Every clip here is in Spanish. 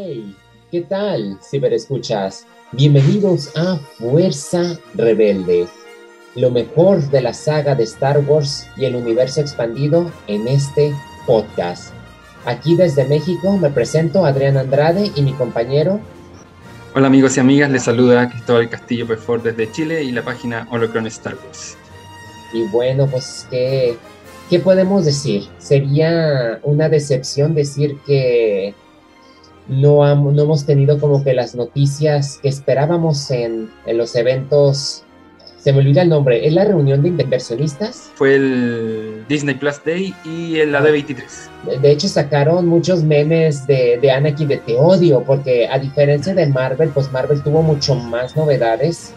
Hey, ¿qué tal, ciberescuchas? Bienvenidos a Fuerza Rebelde, lo mejor de la saga de Star Wars y el universo expandido en este podcast. Aquí desde México me presento Adrián Andrade y mi compañero. Hola amigos y amigas, les saluda Cristóbal Castillo Pefor desde Chile y la página Holocron Star Wars. Y bueno, pues ¿qué, ¿qué podemos decir? Sería una decepción decir que no, no hemos tenido como que las noticias que esperábamos en, en, los eventos. Se me olvida el nombre, ¿es la reunión de inversionistas? Fue el Disney Plus Day y el AD23. De hecho, sacaron muchos memes de, de Anakin de Te odio, porque a diferencia de Marvel, pues Marvel tuvo mucho más novedades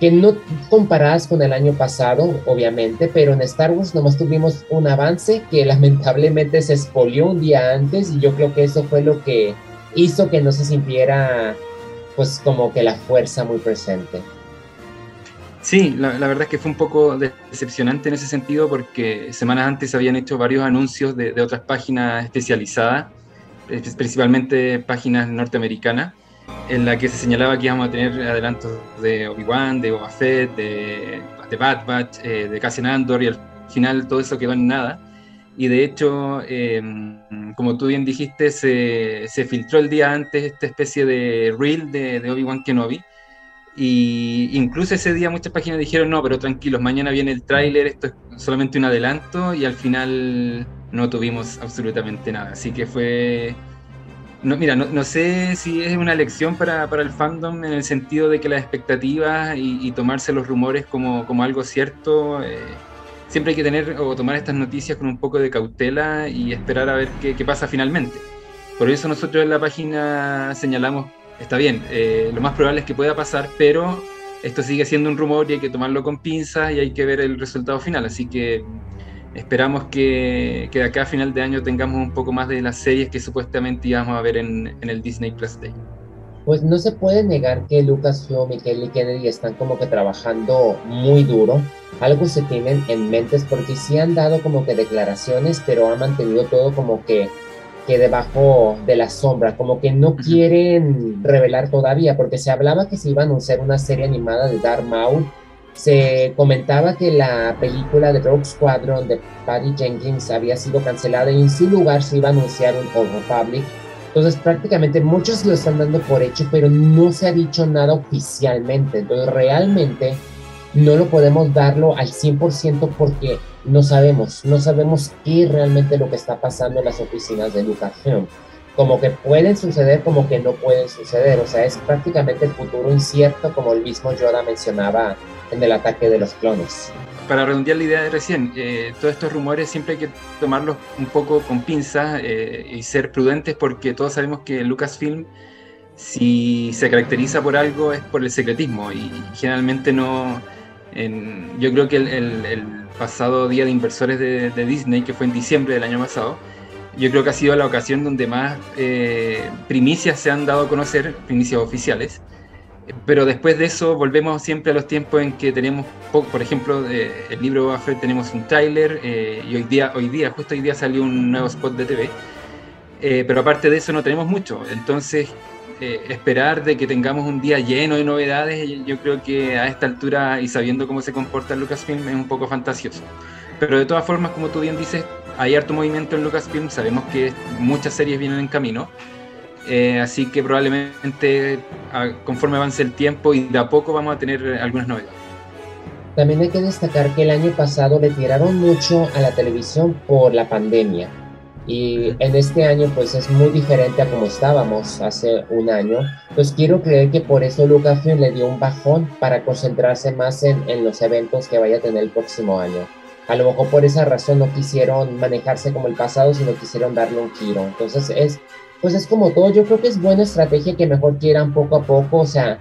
que no comparadas con el año pasado, obviamente, pero en Star Wars nomás tuvimos un avance que lamentablemente se expolió un día antes y yo creo que eso fue lo que hizo que no se sintiera pues como que la fuerza muy presente. Sí, la, la, verdad es que fue un poco decepcionante en ese sentido porque semanas antes habían hecho varios anuncios de, de otras páginas especializadas, principalmente páginas norteamericanas, en la que se señalaba que íbamos a tener adelantos de Obi-Wan, de Boba Fett, de, de Bad Batch, eh, de Cassian Andor y al final todo eso quedó en nada. Y de hecho, eh, como tú bien dijiste, se, se, filtró el día antes esta especie de reel de, de Obi-Wan Kenobi. Y incluso ese día muchas páginas dijeron, no, pero tranquilos, mañana viene el tráiler, esto es solamente un adelanto, y al final no tuvimos absolutamente nada. Así que fue... No, mira, no, no sé si es una lección para, para, el fandom en el sentido de que las expectativas y, y tomarse los rumores como, como algo cierto... Eh, siempre hay que tener o tomar estas noticias con un poco de cautela y esperar a ver qué, pasa finalmente. Por eso nosotros en la página señalamos, está bien, eh, lo más probable es que pueda pasar, pero esto sigue siendo un rumor y hay que tomarlo con pinzas y hay que ver el resultado final. Así que esperamos que, que de acá a final de año tengamos un poco más de las series que supuestamente íbamos a ver en el Disney Plus Day pues no se puede negar que Lucasfilm y Kelly Kennedy están como que trabajando muy duro. Algo se tienen en mentes porque sí han dado como que declaraciones, pero han mantenido todo como que, que debajo de la sombra, como que no quieren revelar todavía, porque se hablaba que se iba a anunciar una serie animada de Darth Maul. Se comentaba que la película de Rogue Squadron de Patty Jenkins había sido cancelada y en su lugar se iba a anunciar un Old Republic entonces prácticamente muchos lo están dando por hecho, pero no se ha dicho nada oficialmente. Entonces realmente no lo podemos darlo al 100% porque no sabemos, no sabemos qué realmente lo que está pasando en las oficinas de Lucasfilm. Como que pueden suceder, como que no pueden suceder. O sea, es prácticamente el futuro incierto, como el mismo Yoda mencionaba en el ataque de los clones para redondear la idea de recién, eh, todos estos rumores siempre hay que tomarlos un poco con pinzas eh, y ser prudentes porque todos sabemos que Lucasfilm, si se caracteriza por algo, es por el secretismo y generalmente no. En, yo creo que el, pasado día de inversores de, de, Disney, que fue en diciembre del año pasado, yo creo que ha sido la ocasión donde más eh, primicias se han dado a conocer, primicias oficiales pero después de eso volvemos siempre a los tiempos en que tenemos, por ejemplo, eh, el libro Buffett tenemos un trailer eh, y hoy día, hoy día, justo hoy día salió un nuevo spot de TV, eh, pero aparte de eso no tenemos mucho, entonces eh, esperar de que tengamos un día lleno de novedades, yo creo que a esta altura y sabiendo cómo se comporta Lucasfilm es un poco fantasioso. Pero de todas formas, como tú bien dices, hay harto movimiento en Lucasfilm, sabemos que muchas series vienen en camino. Eh, así que probablemente a, conforme avance el tiempo y de a poco vamos a tener algunas novedades. También hay que destacar que el año pasado le tiraron mucho a la televisión por la pandemia. Y en este año pues es muy diferente a como estábamos hace un año. Pues quiero creer que por eso Lucasfilm le dio un bajón para concentrarse más en, en los eventos que vaya a tener el próximo año. A lo mejor por esa razón no quisieron manejarse como el pasado, sino quisieron darle un giro. Entonces es pues es como todo, yo creo que es buena estrategia que mejor quieran poco a poco, o sea,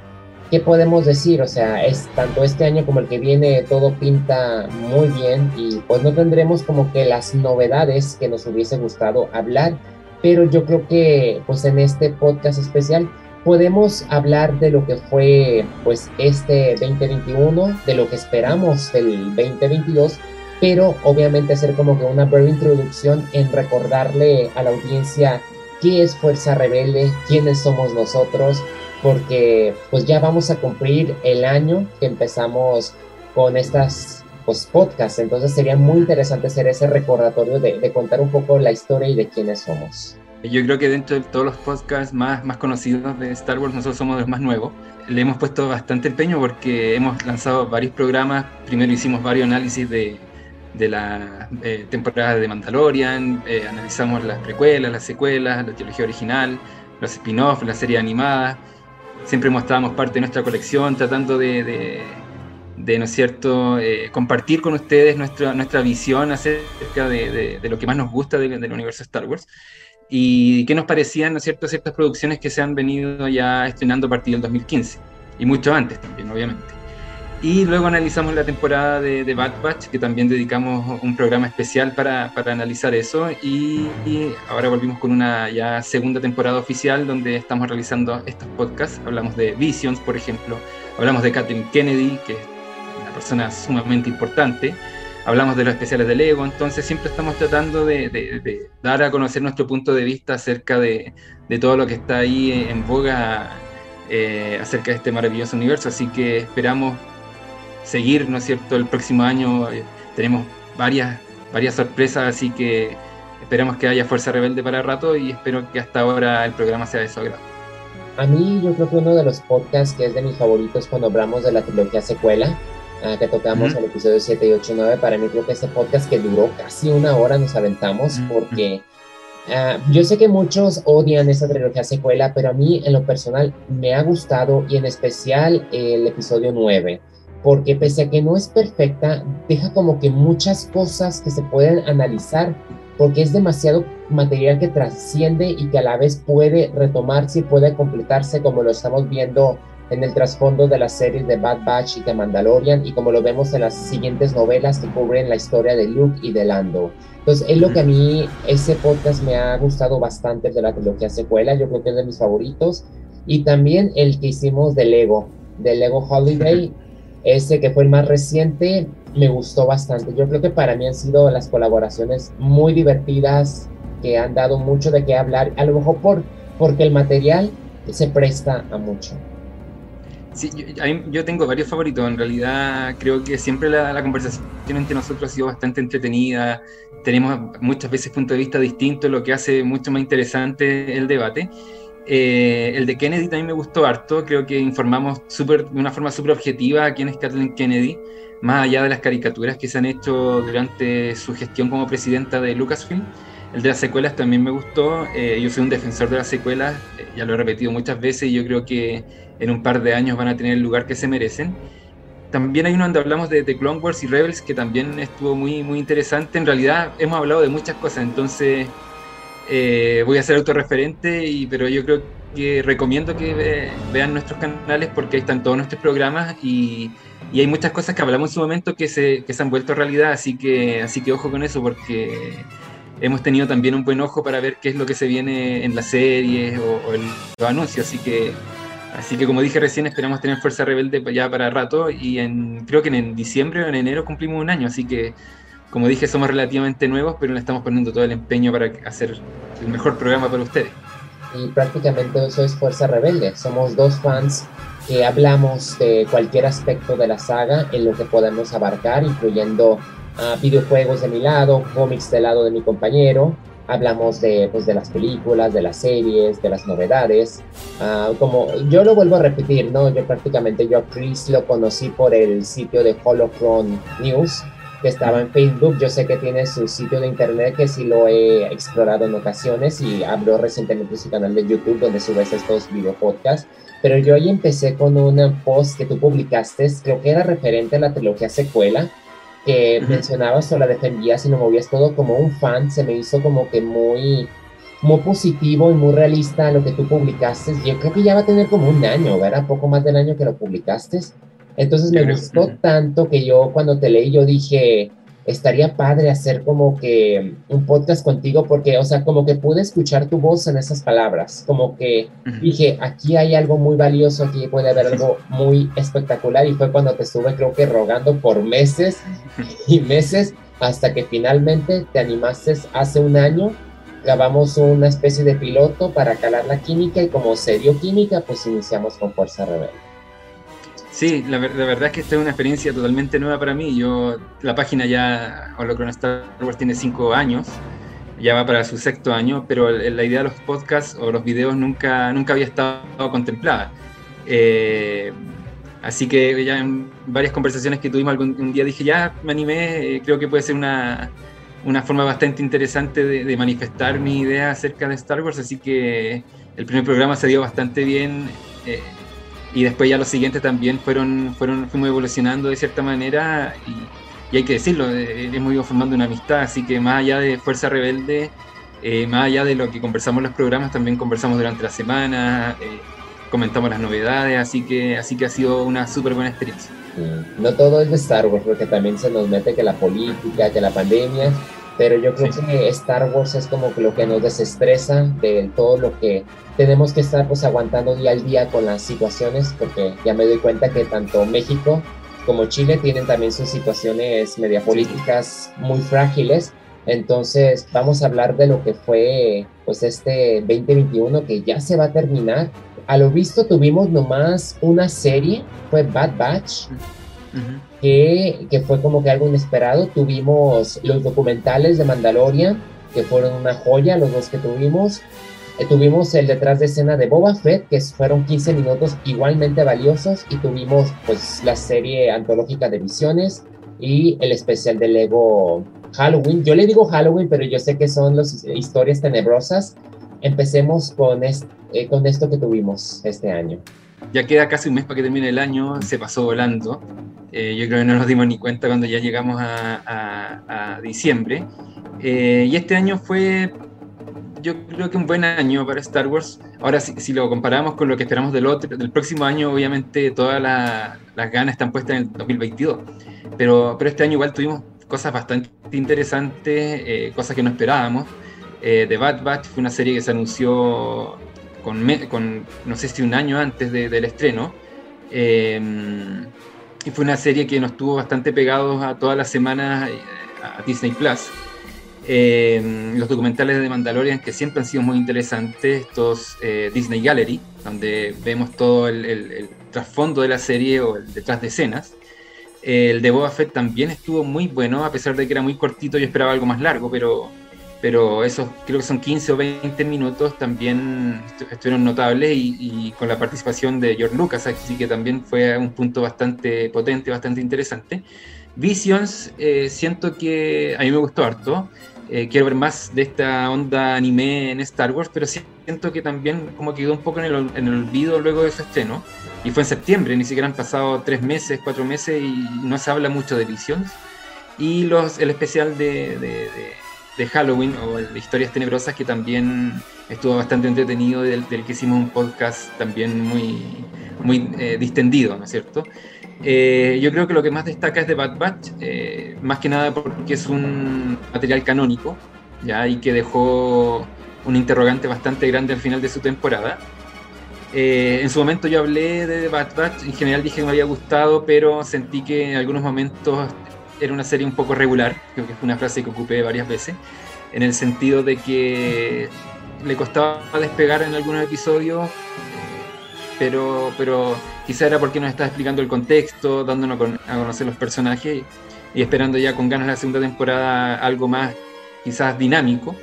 ¿qué podemos decir? O sea, es tanto este año como el que viene, todo pinta muy bien y pues no tendremos como que las novedades que nos hubiese gustado hablar, pero yo creo que pues en este podcast especial podemos hablar de lo que fue pues este 2021, de lo que esperamos del 2022, pero obviamente hacer como que una breve introducción en recordarle a la audiencia qué es Fuerza Rebelde, quiénes somos nosotros, porque pues ya vamos a cumplir el año que empezamos con estas pues, podcasts, entonces sería muy interesante hacer ese recordatorio de, de contar un poco la historia y de quiénes somos. Yo creo que dentro de todos los podcasts más, más conocidos de Star Wars, nosotros somos los más nuevos. Le hemos puesto bastante empeño porque hemos lanzado varios programas. Primero hicimos varios análisis de, de la eh, temporada de Mandalorian, eh, analizamos las precuelas, las secuelas, la trilogía original, los spin-offs, la serie animada. Siempre mostrábamos parte de nuestra colección, tratando de, de, ¿no cierto?, eh, compartir con ustedes nuestra, nuestra visión acerca de, de, lo que más nos gusta del universo Star Wars y qué nos parecían, ¿no cierto?, ciertas producciones que se han venido ya estrenando a partir del 2015 y mucho antes también, obviamente. Y luego analizamos la temporada de, Bad Batch, que también dedicamos un programa especial para, para analizar eso. Y, ahora volvimos con una ya segunda temporada oficial donde estamos realizando estos podcasts. Hablamos de Visions, por ejemplo. Hablamos de Kathleen Kennedy, que es una persona sumamente importante. Hablamos de los especiales de Lego. Entonces siempre estamos tratando de, de, dar a conocer nuestro punto de vista acerca de, todo lo que está ahí en boga eh, acerca de este maravilloso universo. Así que esperamos seguir, ¿no es cierto? El próximo año eh, tenemos varias, varias sorpresas, así que esperamos que haya Fuerza Rebelde para rato y espero que hasta ahora el programa sea de su agrado. A mí yo creo que uno de los podcasts que es de mis favoritos cuando hablamos de la trilogía secuela, ah, que tocamos en el episodio 7 y 8 y 9, para mí creo que ese podcast que duró casi una hora nos aventamos porque... Ah, yo sé que muchos odian esa trilogía secuela, pero a mí en lo personal me ha gustado y en especial el episodio 9 porque pese a que no es perfecta, deja como que muchas cosas que se pueden analizar, porque es demasiado material que trasciende y que a la vez puede retomarse y puede completarse como lo estamos viendo en el trasfondo de las series de Bad Batch y de Mandalorian y como lo vemos en las siguientes novelas que cubren la historia de Luke y de Lando. Entonces es lo que a mí ese podcast me ha gustado bastante de la trilogía secuela, yo creo que es de mis favoritos y también el que hicimos de Lego, de Lego Holiday ese que fue el más reciente me gustó bastante. Yo creo que para mí han sido las colaboraciones muy divertidas, que han dado mucho de qué hablar, a lo mejor por, porque el material se presta a mucho. Sí, yo, tengo varios favoritos. En realidad, creo que siempre la, la, conversación entre nosotros ha sido bastante entretenida. Tenemos muchas veces puntos de vista distintos, lo que hace mucho más interesante el debate. Eh, el de Kennedy también me gustó harto, creo que informamos super, de una forma súper objetiva a quién es Kathleen Kennedy, más allá de las caricaturas que se han hecho durante su gestión como presidenta de Lucasfilm. El de las secuelas también me gustó, eh, yo soy un defensor de las secuelas, eh, ya lo he repetido muchas veces y yo creo que en un par de años van a tener el lugar que se merecen. También hay uno donde hablamos de, de Clone Wars y Rebels que también estuvo muy, muy interesante. En realidad hemos hablado de muchas cosas, entonces eh, voy a ser autorreferente, y, pero yo creo que recomiendo que vean nuestros canales porque ahí están todos nuestros programas y, y, hay muchas cosas que hablamos en su momento que se, que se han vuelto realidad, así que, así que ojo con eso porque hemos tenido también un buen ojo para ver qué es lo que se viene en las series o, en los anuncios, así que Así que como dije recién, esperamos tener Fuerza Rebelde ya para rato y en, creo que en diciembre o en enero cumplimos un año, así que como dije, somos relativamente nuevos, pero le estamos poniendo todo el empeño para hacer el mejor programa para ustedes. Y prácticamente eso es Fuerza Rebelde. Somos dos fans que hablamos de cualquier aspecto de la saga en lo que podemos abarcar, incluyendo ah, videojuegos de mi lado, cómics del lado de mi compañero. Hablamos de, pues, de las películas, de las series, de las novedades. Ah, como yo lo vuelvo a repetir, ¿no? Yo prácticamente yo a Chris lo conocí por el sitio de Holocron News, que estaba en Facebook. Yo sé que tiene su sitio de internet que sí lo he explorado en ocasiones y abrió recientemente su canal de YouTube donde subes estos video podcasts. Pero yo ahí empecé con un post que tú publicaste, creo que era referente a la trilogía secuela, que mencionabas o la defendías y lo movías todo como un fan. Se me hizo como que muy muy positivo y muy realista lo que tú publicaste. Yo creo que ya va a tener como un año, ¿verdad? Poco más del año que lo publicaste. Entonces me gustó tanto que yo cuando te leí yo dije, estaría padre hacer como que un podcast contigo porque, o sea, como que pude escuchar tu voz en esas palabras, como que dije, aquí hay algo muy valioso, aquí puede haber algo muy espectacular y fue cuando te estuve creo que rogando por meses y meses hasta que finalmente te animaste hace un año grabamos una especie de piloto para calar la química y como se dio química, pues iniciamos con Fuerza Rebelde. Sí, la, verdad es que esta es una experiencia totalmente nueva para mí. Yo, la página ya, Holocron Star Wars tiene cinco años, ya va para su sexto año, pero la idea de los podcasts o los videos nunca, nunca había estado contemplada. Eh, así que ya en varias conversaciones que tuvimos algún un día dije, ya me animé, eh, creo que puede ser una, una forma bastante interesante de, manifestar mi idea acerca de Star Wars, así que el primer programa se dio bastante bien. Eh, y después ya los siguientes también fueron, fueron, fuimos evolucionando de cierta manera y, hay que decirlo, eh, hemos ido formando una amistad, así que más allá de Fuerza Rebelde, eh, más allá de lo que conversamos en los programas, también conversamos durante la semana, eh, comentamos las novedades, así que, así que ha sido una súper buena experiencia. No todo es de Star Wars, porque también se nos mete que la política, que la pandemia, pero yo creo que Star Wars es como que lo que nos desestresa de todo lo que tenemos que estar pues aguantando día al día con las situaciones, porque ya me doy cuenta que tanto México como Chile tienen también sus situaciones media políticas muy frágiles. Entonces vamos a hablar de lo que fue pues este 2021 que ya se va a terminar. A lo visto tuvimos nomás una serie, fue Bad Batch que, que, fue como que algo inesperado. Tuvimos los documentales de Mandalorian, que fueron una joya, los dos que tuvimos. Eh, tuvimos el detrás de escena de Boba Fett, que fueron 15 minutos igualmente valiosos. Y tuvimos pues la serie antológica de Visiones y el especial de Lego Halloween. Yo le digo Halloween, pero yo sé que son las historias tenebrosas. Empecemos con, eh, con esto que tuvimos este año. Ya queda casi un mes para que termine el año, se pasó volando. Eh, yo creo que no nos dimos ni cuenta cuando ya llegamos a, diciembre. Eh, y este año fue, yo creo que un buen año para Star Wars. Ahora, si, lo comparamos con lo que esperamos del, otro, del próximo año, obviamente todas las ganas están puestas en el 2022. Pero, pero este año igual tuvimos cosas bastante interesantes, eh, cosas que no esperábamos. The Bad Batch fue una serie que se anunció con, no sé si un año antes del estreno. Y fue una serie que nos tuvo bastante pegados a todas las semanas eh, a Disney Plus. Eh, los documentales de Mandalorian que siempre han sido muy interesantes, estos eh, Disney Gallery, donde vemos todo el, trasfondo de la serie o el detrás de escenas. el de Boba Fett también estuvo muy bueno, a pesar de que era muy cortito, yo esperaba algo más largo, pero pero esos creo que son 15 o 20 minutos también estuvieron notables y, con la participación de George Lucas, así que también fue un punto bastante potente, bastante interesante. Visions, eh, siento que a mí me gustó harto, eh, quiero ver más de esta onda anime en Star Wars, pero siento que también como quedó un poco en el, en el olvido luego de su estreno, y fue en septiembre, ni siquiera han pasado tres meses, cuatro meses y no se habla mucho de Visions. Y los, el especial de de Halloween o de Historias Tenebrosas que también estuvo bastante entretenido, del, que hicimos un podcast también muy, muy eh, distendido, ¿no es cierto? Eh, yo creo que lo que más destaca es de Bad Batch, eh, más que nada porque es un material canónico, ¿ya? y que dejó un interrogante bastante grande al final de su temporada. en su momento yo hablé de Bad Batch, en general dije que me había gustado, pero sentí que en algunos momentos era una serie un poco regular, creo que fue una frase que ocupé varias veces, en el sentido de que le costaba despegar en algunos episodios, pero, pero quizá era porque nos estaba explicando el contexto, dándonos a conocer los personajes y esperando ya con ganas la segunda temporada algo más quizás dinámico.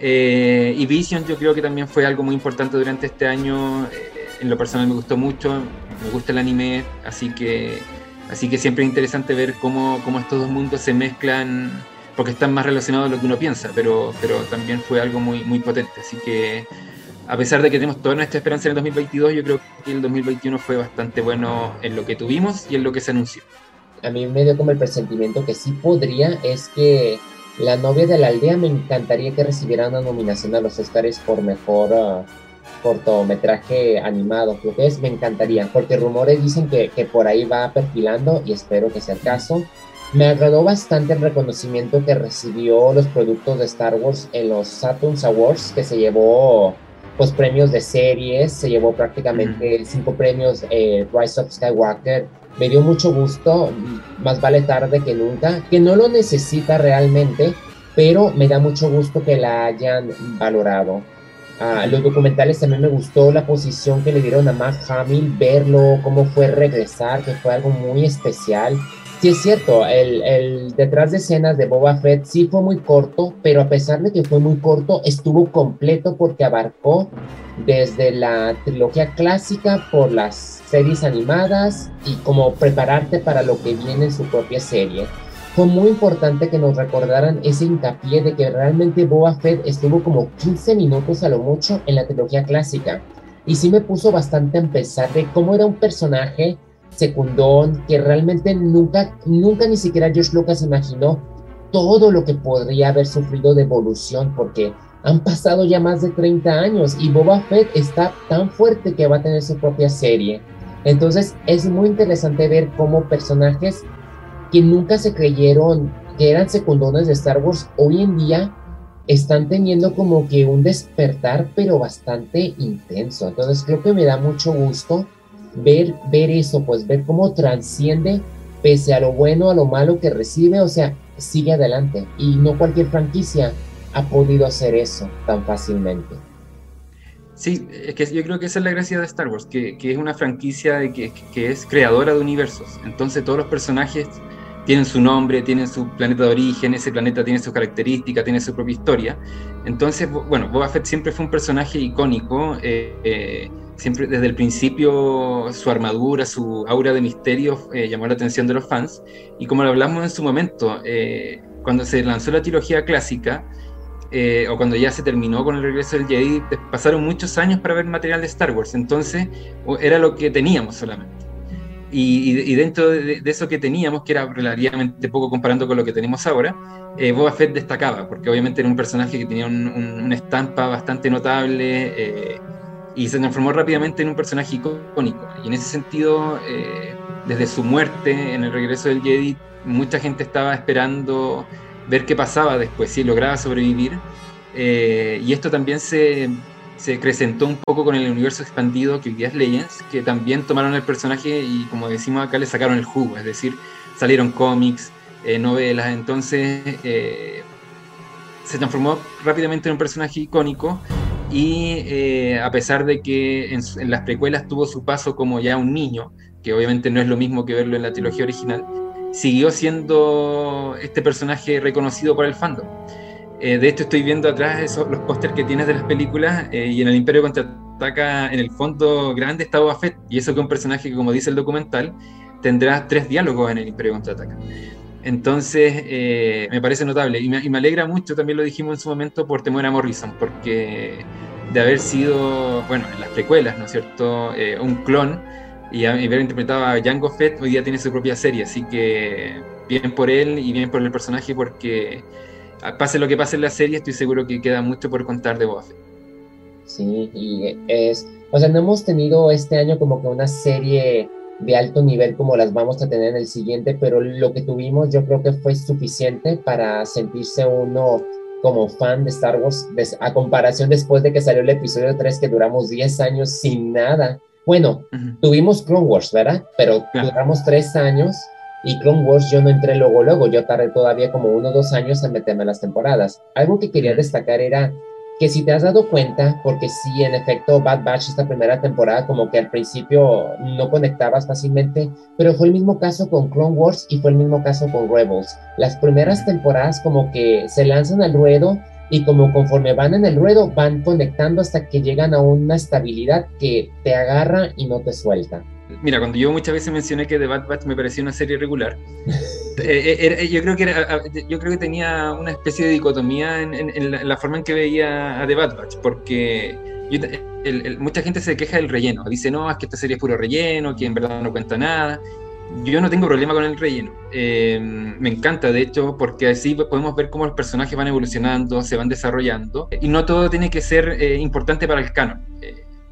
Eh, y Vision yo creo que también fue algo muy importante durante este año. Eh, en lo personal me gustó mucho, me gusta el anime, así que Así que siempre es interesante ver cómo, cómo estos dos mundos se mezclan, porque están más relacionados de lo que uno piensa, pero, pero también fue algo muy, muy potente. Así que a pesar de que tenemos toda nuestra esperanza en el 2022, yo creo que el 2021 fue bastante bueno en lo que tuvimos y en lo que se anunció. A mí me dio como el presentimiento que sí podría, es que la novia de la aldea me encantaría que recibiera una nominación a los Oscars por mejor uh, cortometraje animado, creo que es, me encantaría, porque rumores dicen que, que por ahí va perfilando y espero que sea el caso. Me agradó bastante el reconocimiento que recibió los productos de Star Wars en los Saturn Awards, que se llevó pues premios de series, se llevó prácticamente cinco premios eh, Rise of Skywalker. Me dio mucho gusto, más vale tarde que nunca, que no lo necesita realmente, pero me da mucho gusto que la hayan valorado. Ah, los documentales también me gustó la posición que le dieron a Mark Hamill, verlo, cómo fue regresar, que fue algo muy especial. Sí, es cierto, el, el, detrás de escenas de Boba Fett sí fue muy corto, pero a pesar de que fue muy corto, estuvo completo porque abarcó desde la trilogía clásica por las series animadas y como prepararte para lo que viene en su propia serie fue muy importante que nos recordaran ese hincapié de que realmente Boba Fett estuvo como 15 minutos a lo mucho en la trilogía clásica. Y sí me puso bastante a empezar de cómo era un personaje secundón que realmente nunca, nunca ni siquiera George Lucas imaginó todo lo que podría haber sufrido de evolución porque han pasado ya más de 30 años y Boba Fett está tan fuerte que va a tener su propia serie. Entonces es muy interesante ver cómo personajes que nunca se creyeron que eran secundones de Star Wars, hoy en día están teniendo como que un despertar, pero bastante intenso. Entonces creo que me da mucho gusto ver, ver eso, pues ver cómo transciende pese a lo bueno, a lo malo que recibe, o sea, sigue adelante. Y no cualquier franquicia ha podido hacer eso tan fácilmente. Sí, es que yo creo que esa es la gracia de Star Wars, que, que es una franquicia de que, que, es creadora de universos. Entonces todos los personajes tienen su nombre, tienen su planeta de origen, ese planeta tiene sus características, tiene su propia historia. Entonces, bueno, Boba Fett siempre fue un personaje icónico, eh, eh, siempre desde el principio su armadura, su aura de misterio eh, llamó la atención de los fans, y como lo hablamos en su momento, cuando se lanzó la trilogía clásica, o cuando ya se terminó con el regreso del Jedi, pasaron muchos años para ver material de Star Wars, entonces era lo que teníamos solamente. Y, dentro de, eso que teníamos, que era relativamente poco comparando con lo que tenemos ahora, eh, Boba Fett destacaba, porque obviamente era un personaje que tenía una estampa bastante notable eh, y se transformó rápidamente en un personaje icónico. Y en ese sentido, eh, desde su muerte en el regreso del Jedi, mucha gente estaba esperando ver qué pasaba después, si lograba sobrevivir. y esto también se, se acrecentó un poco con el universo expandido que hoy día Legends, que también tomaron el personaje y como decimos acá le sacaron el jugo, es decir, salieron cómics, eh, novelas, entonces eh, se transformó rápidamente en un personaje icónico y eh, a pesar de que en, en, las precuelas tuvo su paso como ya un niño, que obviamente no es lo mismo que verlo en la trilogía original, siguió siendo este personaje reconocido por el fandom. Eh, de hecho, estoy viendo atrás esos, los pósters que tienes de las películas eh, y en el Imperio contraataca, en el fondo grande está Boba y eso que un personaje que, como dice el documental, tendrá tres diálogos en el Imperio contraataca. Entonces, eh, me parece notable y me, alegra mucho, también lo dijimos en su momento, por Temuera Morrison, porque de haber sido, bueno, en las precuelas, ¿no es cierto?, un clon y haber interpretado a Jango Fett, hoy día tiene su propia serie, así que bien por él y bien por el personaje porque pase lo que pase en la serie, estoy seguro que queda mucho por contar de Boba Sí, y es, o sea, no hemos tenido este año como que una serie de alto nivel como las vamos a tener en el siguiente, pero lo que tuvimos yo creo que fue suficiente para sentirse uno como fan de Star Wars, a comparación después de que salió el episodio 3, que duramos 10 años sin nada. Bueno, tuvimos Clone Wars, ¿verdad? Pero duramos 3 años y Clone Wars yo no entré luego, luego, yo tardé todavía como uno o dos años en meterme en las temporadas. Algo que quería destacar era que si te has dado cuenta, porque sí, en efecto, Bad Batch esta primera temporada como que al principio no conectabas fácilmente, pero fue el mismo caso con Clone Wars y fue el mismo caso con Rebels. Las primeras temporadas como que se lanzan al ruedo y como conforme van en el ruedo van conectando hasta que llegan a una estabilidad que te agarra y no te suelta mira, cuando yo muchas veces mencioné que The Bad Batch me parecía una serie regular, eh, eh, yo, creo que yo creo que tenía una especie de dicotomía en, la, forma en que veía a The Bad Batch, porque mucha gente se queja del relleno, dice, no, es que esta serie es puro relleno, que en verdad no cuenta nada. Yo no tengo problema con el relleno. Em, me encanta, de hecho, porque así podemos ver cómo los personajes van evolucionando, se van desarrollando, y no todo tiene que ser eh, importante para el canon.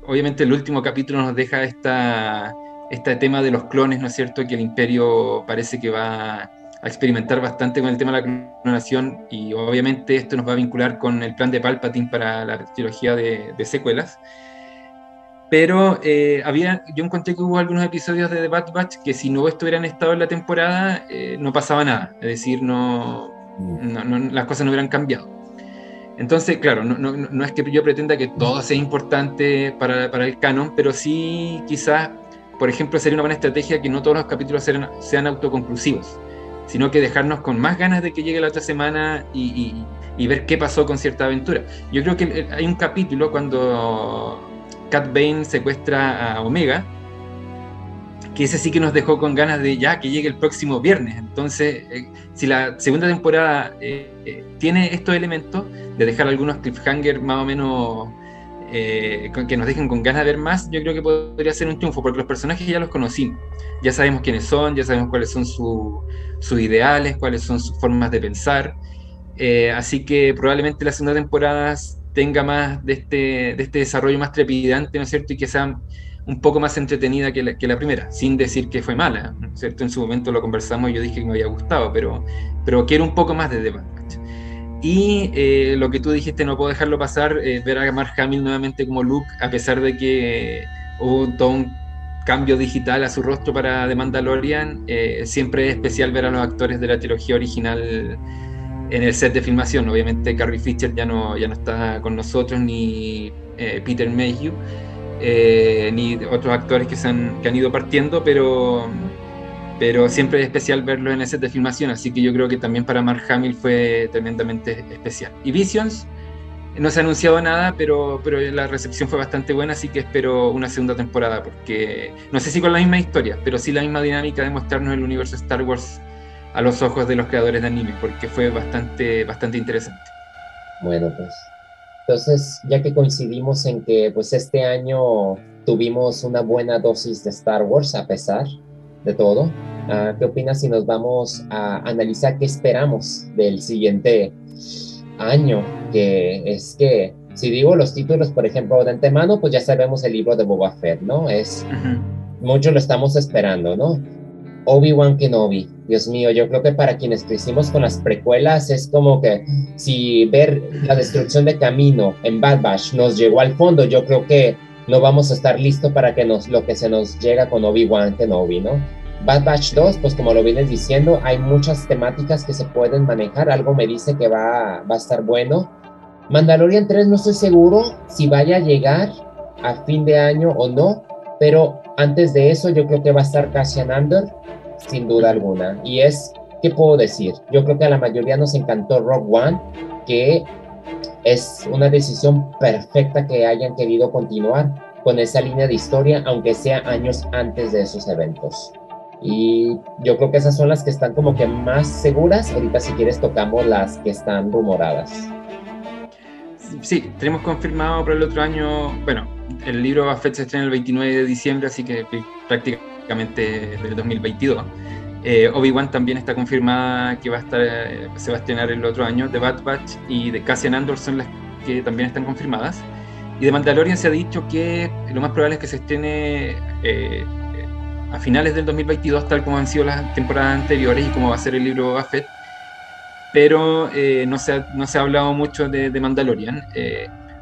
obviamente el último capítulo nos deja esta, este tema de los clones, ¿no es cierto? Que el imperio parece que va a experimentar bastante con el tema de la clonación y obviamente esto nos va a vincular con el plan de Palpatine para la trilogía de, secuelas. Pero eh, había, yo encontré que hubo algunos episodios de The Bad Batch que si no estuvieran estado en la temporada eh, no pasaba nada. Es decir, no, mm. las cosas no hubieran cambiado. Entonces, claro, no, es que yo pretenda que todo sea importante para, para, el canon, pero sí quizás, por ejemplo, sería una buena estrategia que no todos los capítulos sean, autoconclusivos, sino que dejarnos con más ganas de que llegue la otra semana y, ver qué pasó con cierta aventura. Yo creo que hay un capítulo cuando Cat Bane secuestra a Omega, que ese sí que nos dejó con ganas de ya que llegue el próximo viernes. Entonces, eh, si la segunda temporada eh, eh, tiene estos elementos de dejar algunos cliffhangers más o menos que nos dejen con ganas de ver más, yo creo que podría ser un triunfo, porque los personajes ya los conocimos, ya sabemos quiénes son, ya sabemos cuáles son sus ideales, cuáles son sus formas de pensar. así que probablemente la segunda temporada tenga más de este, de este desarrollo más trepidante, ¿no es cierto? Y que sea un poco más entretenida que la, que la primera, sin decir que fue mala, ¿no es cierto? En su momento lo conversamos y yo dije que me había gustado, pero, pero quiero un poco más de Batch. Y eh, lo que tú dijiste, no puedo dejarlo pasar, eh, ver a Mark Hamill nuevamente como Luke, a pesar de que hubo todo un cambio digital a su rostro para The Mandalorian, eh, siempre es especial ver a los actores de la trilogía original en el set de filmación. Obviamente Carrie Fisher ya no, ya no está con nosotros, ni Peter Mayhew, eh, ni otros actores que, se han, que han ido partiendo, pero, pero siempre es especial verlo en set de filmación, así que yo creo que también para Mark Hamill fue tremendamente especial. Y Visions, no se ha anunciado nada, pero, pero la recepción fue bastante buena, así que espero una segunda temporada, porque no sé si con la misma historia, pero sí la misma dinámica de mostrarnos el universo Star Wars a los ojos de los creadores de anime, porque fue bastante, bastante interesante. Bueno, pues entonces, ya que coincidimos en que pues este año tuvimos una buena dosis de Star Wars a pesar de todo, ah, ¿qué opinas si nos vamos a analizar qué esperamos del siguiente año? Que es que, si digo los títulos, por ejemplo, de antemano, pues ya sabemos el libro de Boba Fett, ¿no? Es, mucho lo estamos esperando, ¿no? Obi-Wan Kenobi. Dios mío, yo creo que para quienes crecimos con las precuelas es como que si ver la destrucción de camino en Bad Batch nos llegó al fondo, yo creo que no vamos a estar listos para que nos, lo que se nos llega con Obi-Wan Kenobi, ¿no? Bad Batch 2, pues como lo vienes diciendo, hay muchas temáticas que se pueden manejar, algo me dice que va, va a estar bueno. Mandalorian 3 no estoy seguro si vaya a llegar a fin de año o no, pero antes de eso yo creo que va a estar Cassian Andor sin duda alguna. Y es, ¿qué puedo decir? Yo creo que a la mayoría nos encantó Rock One, que es una decisión perfecta que hayan querido continuar con esa línea de historia, aunque sea años antes de esos eventos. Y yo creo que esas son las que están como que más seguras. Ahorita si quieres tocamos las que están rumoradas. Sí, tenemos confirmado para el otro año, bueno, el libro a se estrena el 29 de diciembre, así que prácticamente del 2022. Eh, Obi-Wan también está confirmada que va a estar, eh, se va a estrenar el otro año. The Bad Batch y de Cassian Andor son las que también están confirmadas. Y de Mandalorian se ha dicho que lo más probable es que se estrene eh, a finales del 2022, tal como han sido las temporadas anteriores y como va a ser el libro Buffett. Pero no, se ha, no se ha hablado mucho de, de Mandalorian.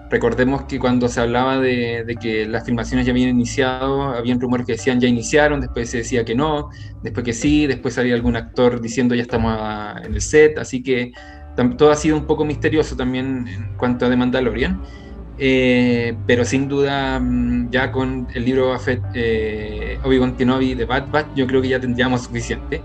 Recordemos que cuando se hablaba de, que las filmaciones ya habían iniciado, habían rumores que decían ya iniciaron, después se decía que no, después que sí, después salía algún actor diciendo ya estamos en el set, así que todo ha sido un poco misterioso también en cuanto a The Mandalorian. Eh, pero sin duda, mm, ya con el libro eh, Obi-Wan Kenobi de Bad Batch, yo creo que ya tendríamos suficiente.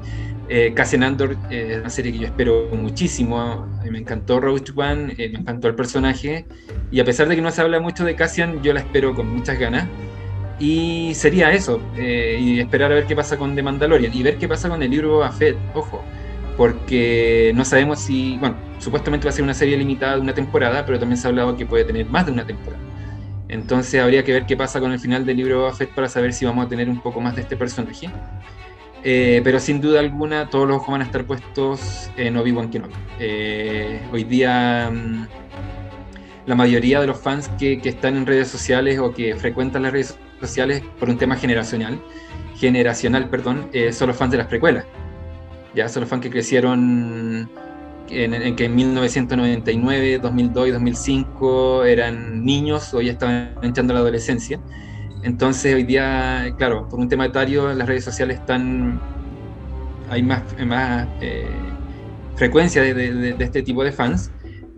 Eh, Cassian Andor eh, es una serie que yo espero muchísimo. Me encantó Rogue One, eh, me encantó el personaje. Y a pesar de que no se habla mucho de Cassian, yo la espero con muchas ganas. Y sería eso, y esperar a ver qué pasa con The Mandalorian y ver qué pasa con el libro Fett, ojo, porque no sabemos si, bueno, supuestamente va a ser una serie limitada de una temporada, pero también se ha hablado que puede tener más de una temporada. Entonces habría que ver qué pasa con el final del libro Fett para saber si vamos a tener un poco más de este personaje. Eh, pero sin duda alguna, todos los ojos van a estar puestos en Obi-Wan Kenobi. Eh, hoy día, mm, la mayoría de los fans que, que, están en redes sociales o que frecuentan las redes sociales por un tema generacional, generacional perdón, eh, son los fans de las precuelas. Ya son los fans que crecieron en, en, que en 1999, 2002 y 2005 eran niños, hoy estaban entrando a la adolescencia. Entonces hoy día, claro, por un tema etario, las redes sociales están, hay más, más eh, frecuencia de, este tipo de fans.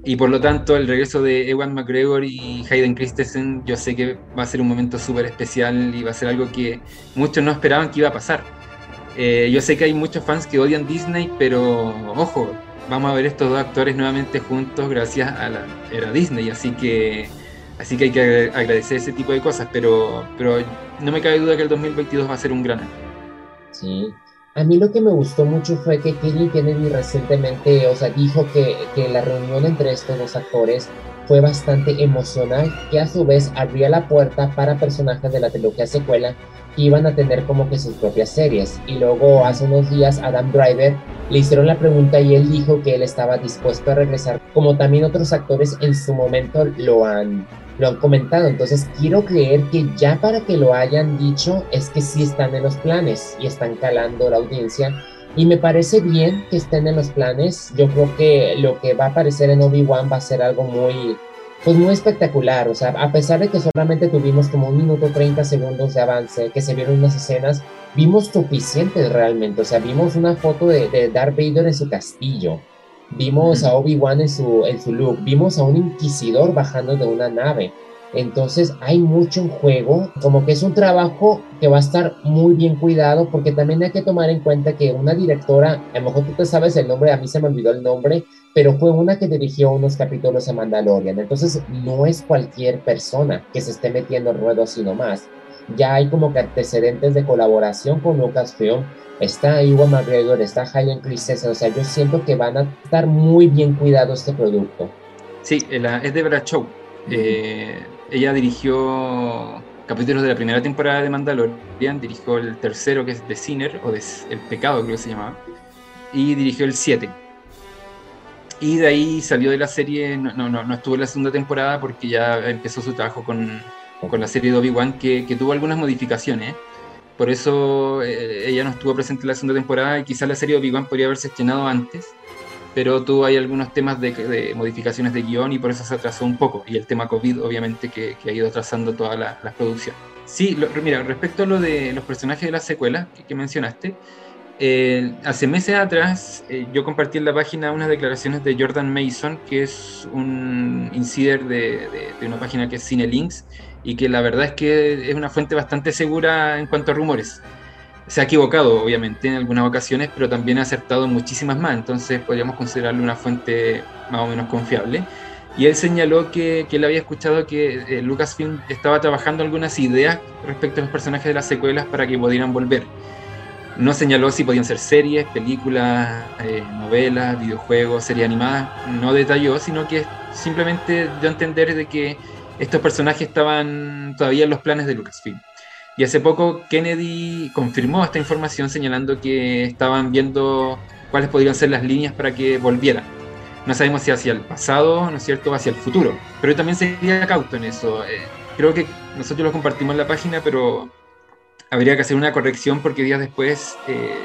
Y por lo tanto, el regreso de Ewan McGregor y Hayden Christensen, yo sé que va a ser un momento súper especial y va a ser algo que muchos no esperaban que iba a pasar. Eh, yo sé que hay muchos fans que odian Disney, pero ojo, vamos a ver estos dos actores nuevamente juntos gracias a la era Disney, así que así que hay que agradecer ese tipo de cosas, pero, pero no me cabe duda que el 2022 va a ser un gran año. Sí, a mí lo que me gustó mucho fue que Kathleen Kennedy recientemente, o sea, dijo que, que la reunión entre estos dos actores fue bastante emocional, que a su vez abría la puerta para personajes de la trilogía secuela que iban a tener como que sus propias series. Y luego hace unos días Adam Driver le hicieron la pregunta y él dijo que él estaba dispuesto a regresar, como también otros actores en su momento lo han lo han comentado, entonces quiero creer que ya para que lo hayan dicho es que sí están en los planes y están calando la audiencia. Y me parece bien que estén en los planes, yo creo que lo que va a aparecer en Obi-Wan va a ser algo muy pues muy espectacular, o sea, a pesar de que solamente tuvimos como un minuto 30 segundos de avance, que se vieron unas escenas, vimos suficientes realmente, o sea, vimos una foto de, de Darth Vader en su castillo, Vimos a Obi-Wan en su, en su look, vimos a un inquisidor bajando de una nave. Entonces hay mucho en juego, como que es un trabajo que va a estar muy bien cuidado porque también hay que tomar en cuenta que una directora, a lo mejor tú te sabes el nombre, a mí se me olvidó el nombre, pero fue una que dirigió unos capítulos de Mandalorian. Entonces no es cualquier persona que se esté metiendo en ruedo sino más. Ya hay como que antecedentes de colaboración con Lucasfilm está Iwan McGregor, está Hayden Christensen, o sea, yo siento que van a estar muy bien cuidados este producto. Sí, es Deborah Chow. Eh, ella dirigió capítulos de la primera temporada de Mandalorian, dirigió el tercero que es The Sinner, o de El Pecado creo que se llamaba, y dirigió el 7. Y de ahí salió de la serie, no, no, no, estuvo en la segunda temporada porque ya empezó su trabajo con, con la serie de Obi-Wan que, que tuvo algunas modificaciones. Por eso eh, ella no estuvo presente en la segunda temporada y quizás la serie Obi-Wan podría haberse estrenado antes, pero tuvo ahí algunos temas de, modificaciones de guion y por eso se atrasó un poco. Y el tema COVID, obviamente, que, ha ido atrasando toda la, producción. Sí, mira, respecto a lo de los personajes de la secuela que, mencionaste, eh, hace meses atrás eh, yo compartí en la página unas declaraciones de Jordan Mason, que es un insider de, de una página que es Cinelinks, y que la verdad es que es una fuente bastante segura en cuanto a rumores. Se ha equivocado, obviamente, en algunas ocasiones, pero también ha acertado muchísimas más, entonces podríamos considerarle una fuente más o menos confiable. Y él señaló que, que él había escuchado que eh, Lucasfilm estaba trabajando algunas ideas respecto a los personajes de las secuelas para que pudieran volver. No señaló si podían ser series, películas, eh, novelas, videojuegos, series animadas, no detalló, sino que simplemente dio a entender de que estos personajes estaban todavía en los planes de Lucasfilm. Y hace poco Kennedy confirmó esta información señalando que estaban viendo cuáles podrían ser las líneas para que volvieran. No sabemos si hacia el pasado, ¿no es cierto?, o hacia el futuro. Pero también sería cauto en eso. Eh, creo que nosotros lo compartimos en la página, pero habría que hacer una corrección porque días después eh,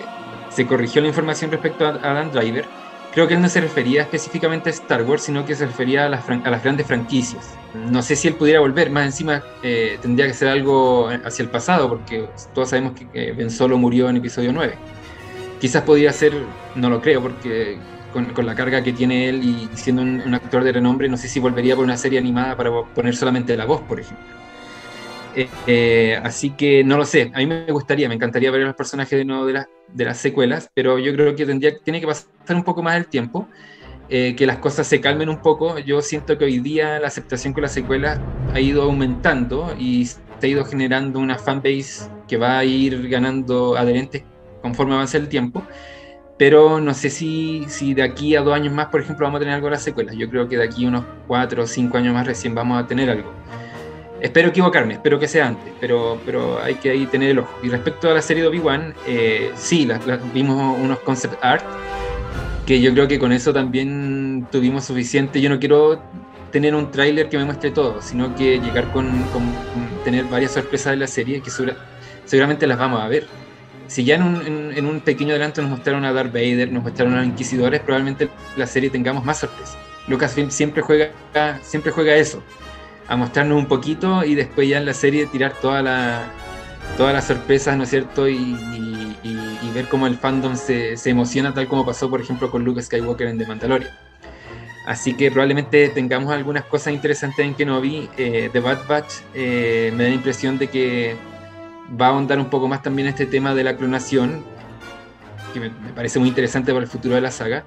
se corrigió la información respecto a Adam Driver creo que él no se refería específicamente a Star Wars, sino que se refería a las, grandes franquicias. No sé si él pudiera volver, más encima eh, tendría que ser algo hacia el pasado, porque todos sabemos que, Ben Solo murió en episodio 9. Quizás podría ser, no lo creo, porque con, la carga que tiene él y siendo un, actor de renombre, no sé si volvería por una serie animada para poner solamente la voz, por ejemplo. Eh, eh, así que no lo sé, a mí me gustaría, me encantaría ver a los personajes de nuevo de, las secuelas, pero yo creo que tendría, tiene que pasar un poco más el tiempo, eh, que las cosas se calmen un poco. Yo siento que hoy día la aceptación con las secuelas ha ido aumentando y se ha ido generando una fanbase que va a ir ganando adherentes conforme avance el tiempo. Pero no sé si, si de aquí a dos años más, por ejemplo, vamos a tener algo de las secuelas. Yo creo que de aquí a unos cuatro o cinco años más recién vamos a tener algo. Espero equivocarme, espero que sea antes, pero, pero hay que ahí tener el ojo. Y respecto a la serie de Obi-Wan, eh, sí, vimos unos concept art, que yo creo que con eso también tuvimos suficiente. Yo no quiero tener un tráiler que me muestre todo, sino que llegar con, tener varias sorpresas de la serie que seguramente las vamos a ver. Si ya en un, en, un, pequeño adelanto nos mostraron a Darth Vader, nos mostraron a los Inquisidores, probablemente en la serie tengamos más sorpresas. Lucasfilm siempre juega, siempre juega eso a mostrarnos un poquito y después ya en la serie tirar toda la, todas las sorpresas, ¿no es cierto? Y, ver cómo el fandom se, emociona, tal como pasó, por ejemplo, con Luke Skywalker en The Mandalorian. Así que probablemente tengamos algunas cosas interesantes en Kenobi. Eh, The Bad Batch eh, me da la impresión de que va a ahondar un poco más también este tema de la clonación, que me, parece muy interesante para el futuro de la saga.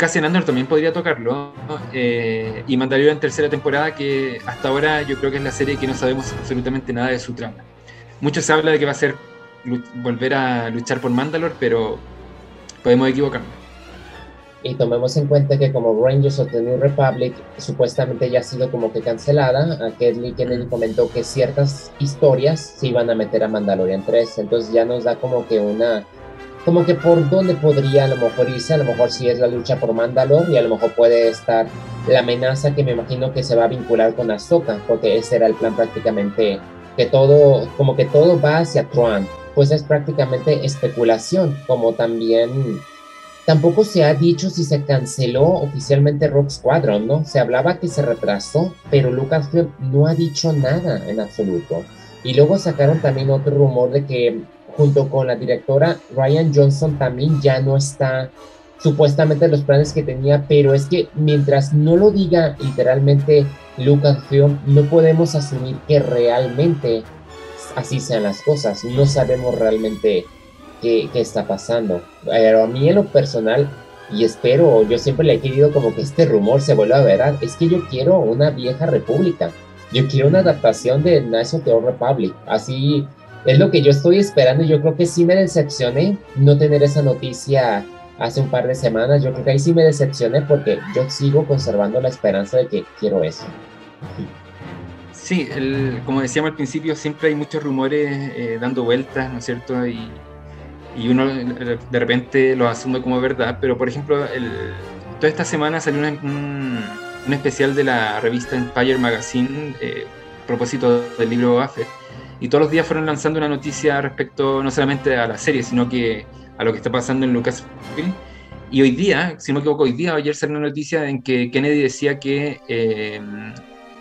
Cassian Andor también podría tocarlo. Eh, y Mandalorian tercera temporada, que hasta ahora yo creo que es la serie que no sabemos absolutamente nada de su trama. Mucho se habla de que va a ser volver a luchar por Mandalore, pero podemos equivocarnos. Y tomemos en cuenta que como Rangers of the New Republic supuestamente ya ha sido como que cancelada, a Kathleen Kennedy comentó que ciertas historias se iban a meter a Mandalorian 3, entonces ya nos da como que una, como que por dónde podría a lo mejor irse, a lo mejor si es la lucha por Mandalore y a lo mejor puede estar la amenaza que me imagino que se va a vincular con Ahsoka, porque ese era el plan prácticamente que todo, como que todo va hacia Tron, pues es prácticamente especulación, como también tampoco se ha dicho si se canceló oficialmente Rock Squadron, ¿no? Se hablaba que se retrasó, pero Lucasfilm no ha dicho nada en absoluto. Y luego sacaron también otro rumor de que junto con la directora Ryan Johnson también ya no está supuestamente los planes que tenía, pero es que mientras no lo diga literalmente Lucasfilm, no podemos asumir que realmente así sean las cosas. No sabemos realmente qué, qué está pasando. Pero a mí en lo personal, y espero, yo siempre le he querido como que este rumor se vuelva a ver, es que yo quiero una vieja república. Yo quiero una adaptación de National Republic. Así es lo que yo estoy esperando. Yo creo que sí me decepcioné no tener esa noticia hace un par de semanas. Yo creo que ahí sí me decepcioné porque yo sigo conservando la esperanza de que quiero eso. Sí, como decíamos al principio, siempre hay muchos rumores eh, dando vueltas, ¿no es cierto? Y, y, uno de repente lo asume como verdad, pero por ejemplo, toda esta semana salió un, especial de la revista Empire Magazine eh, a propósito del libro Buffett, y todos los días fueron lanzando una noticia respecto no solamente a la serie, sino que a lo que está pasando en Lucasfilm. Y hoy día, si no me equivoco, hoy día, ayer salió una noticia en que Kennedy decía que eh,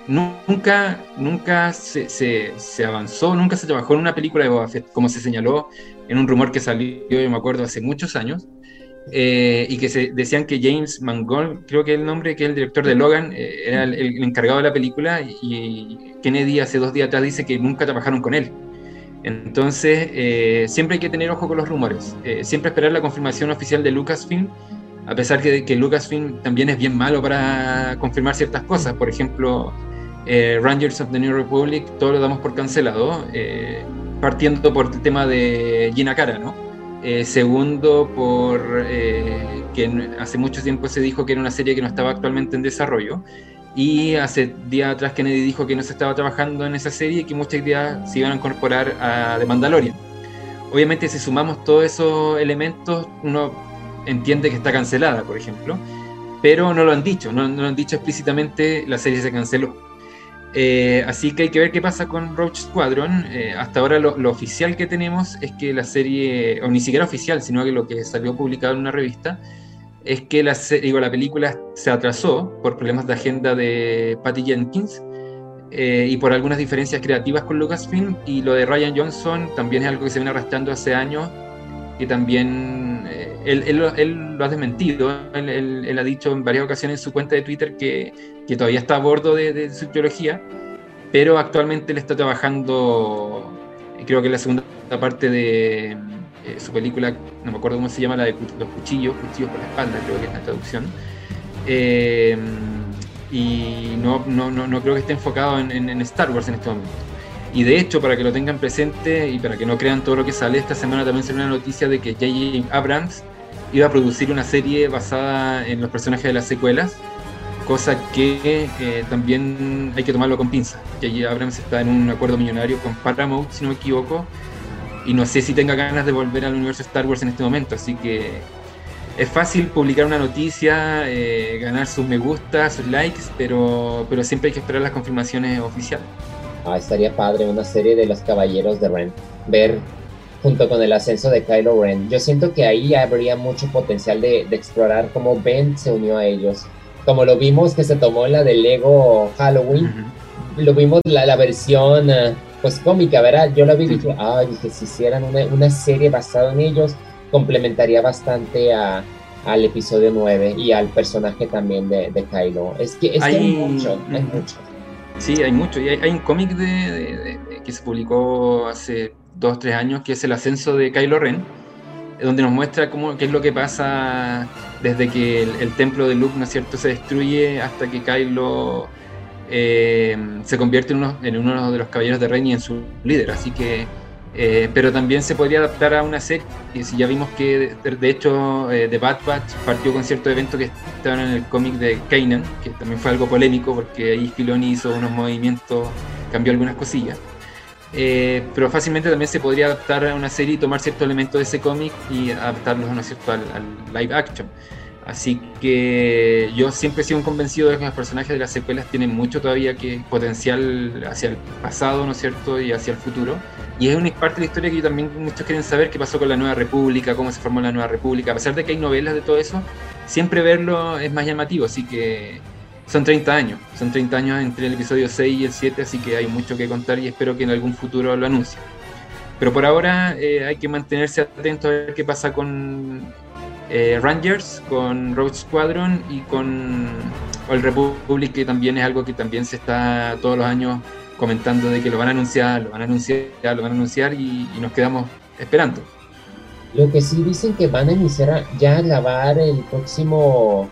nunca, nunca se, se, avanzó, nunca se trabajó en una película de Boba Fett, como se señaló en un rumor que salió, yo me acuerdo, hace muchos años, eh, y que se decían que James Mangold, creo que es el nombre, que es el director de Logan, eh, era el, encargado de la película, y, Kennedy hace dos días atrás dice que nunca trabajaron con él. Entonces, eh, siempre hay que tener ojo con los rumores, siempre esperar la confirmación oficial de Lucasfilm, a pesar que, que Lucasfilm también es bien malo para confirmar ciertas cosas, por ejemplo, Rangers of the New Republic, todo lo damos por cancelado, partiendo por el tema de Gina Cara, ¿no? Eh, segundo, por que hace mucho tiempo se dijo que era una serie que no estaba actualmente en desarrollo. Y hace días atrás Kennedy dijo que no se estaba trabajando en esa serie y que muchas ideas se iban a incorporar a The Mandalorian. Obviamente, si sumamos todos esos elementos, uno entiende que está cancelada, por ejemplo, pero no lo han dicho, no, no lo han dicho explícitamente, la serie se canceló. Eh, así que hay que ver qué pasa con Roach Squadron. Eh, hasta ahora lo, oficial que tenemos es que la serie, o ni siquiera oficial, sino que lo que salió publicado en una revista, es que la, película se atrasó por problemas de agenda de Patty Jenkins eh, y por algunas diferencias creativas con Lucasfilm. Y lo de Ryan Johnson también es algo que se viene arrastrando hace años, que también él, lo ha desmentido. Él, ha dicho en varias ocasiones en su cuenta de Twitter que, todavía está a bordo de, su teología, pero actualmente le está trabajando, creo que es la segunda parte de eh, su película, no me acuerdo cómo se llama, la de los cuchillos, cuchillos por la espalda, creo que es la traducción. Eh, y no, no, no, creo que esté enfocado en, en Star Wars en este momento. Y de hecho, para que lo tengan presente y para que no crean todo lo que sale, esta semana también salió una noticia de que J.J. Abrams iba a producir una serie basada en los personajes de las secuelas, cosa que eh, también hay que tomarlo con pinza. J.J. Abrams está en un acuerdo millonario con Paramount, si no me equivoco, y no sé si tenga ganas de volver al universo Star Wars en este momento, así que es fácil publicar una noticia, eh, ganar sus me gusta, sus likes, pero, pero siempre hay que esperar las confirmaciones oficiales. Ah, estaría padre una serie de los caballeros de Ren. Ver junto con el ascenso de Kylo Ren. Yo siento que ahí habría mucho potencial de, explorar cómo Ben se unió a ellos. Como lo vimos que se tomó la de Lego Halloween, lo vimos la, la versión uh, pues cómica, ¿verdad? Yo la vi y dije, ay, que si hicieran una, una serie basada en ellos, complementaría bastante a, al episodio 9 y al personaje también de, de Kylo. Es que, es hay, mucho, hay mucho. Sí, hay mucho. Y hay, un cómic de, que se publicó hace dos, tres años, que es El ascenso de Kylo Ren, donde nos muestra cómo, qué es lo que pasa desde que el, templo de Luke, ¿no es cierto?, se destruye hasta que Kylo eh, se convierte en uno, de los caballeros de Ren y en su líder. Así que eh, pero también se podría adaptar a una serie. Si ya vimos que, de, hecho, eh, The Bad Batch partió con cierto evento que estaban en el cómic de Kanan, que también fue algo polémico porque ahí Filoni hizo unos movimientos, cambió algunas cosillas. Eh, pero fácilmente también se podría adaptar a una serie y tomar ciertos elementos de ese cómic y adaptarlos ¿no cierto? al live action. Así que yo siempre he sido un convencido de que los personajes de las secuelas tienen mucho todavía que potencial hacia el pasado, ¿no es cierto? Y hacia el futuro. Y es una parte de la historia que yo también muchos quieren saber qué pasó con la Nueva República, cómo se formó la Nueva República. A pesar de que hay novelas de todo eso, siempre verlo es más llamativo. Así que son 30 años. Son 30 años entre el episodio 6 y el 7, así que hay mucho que contar y espero que en algún futuro lo anuncie. Pero por ahora eh, hay que mantenerse atento a ver qué pasa con eh, Rangers, con Road Squadron y con el Republic, que también es algo que también se está todos los años comentando de que lo van a anunciar, lo van a anunciar, lo van a anunciar y, nos quedamos esperando. Lo que sí dicen que van a iniciar ya a grabar el próximo